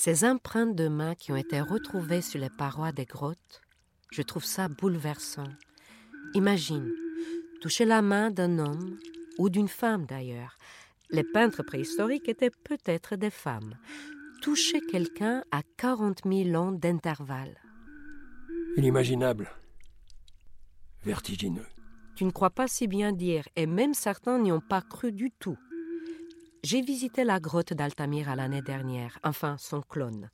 Ces empreintes de mains qui ont été retrouvées sur les parois des grottes, je trouve ça bouleversant. Imagine, toucher la main d'un homme, ou d'une femme d'ailleurs. Les peintres préhistoriques étaient peut-être des femmes. Toucher quelqu'un à 40 000 ans d'intervalle. Inimaginable. Vertigineux. Tu ne crois pas si bien dire, et même certains n'y ont pas cru du tout. J'ai visité la grotte d'Altamira l'année dernière, enfin son clone.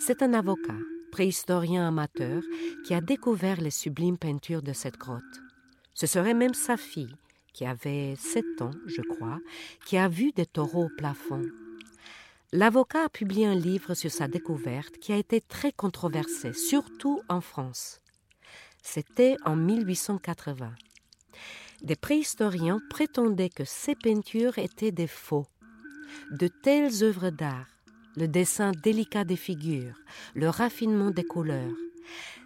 C'est un avocat, préhistorien amateur, qui a découvert les sublimes peintures de cette grotte. Ce serait même sa fille, qui avait sept ans, je crois, qui a vu des taureaux au plafond. L'avocat a publié un livre sur sa découverte qui a été très controversé, surtout en France. C'était en 1880 des préhistoriens prétendaient que ces peintures étaient des faux. De telles œuvres d'art, le dessin délicat des figures, le raffinement des couleurs,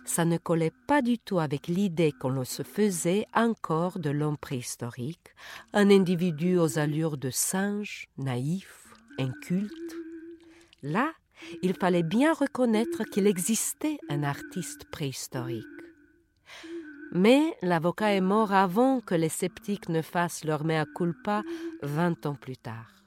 ça ne collait pas du tout avec l'idée qu'on se faisait encore de l'homme préhistorique, un individu aux allures de singe, naïf, inculte. Là, il fallait bien reconnaître qu'il existait un artiste préhistorique. Mais l'avocat est mort avant que les sceptiques ne fassent leur mea culpa vingt ans plus tard.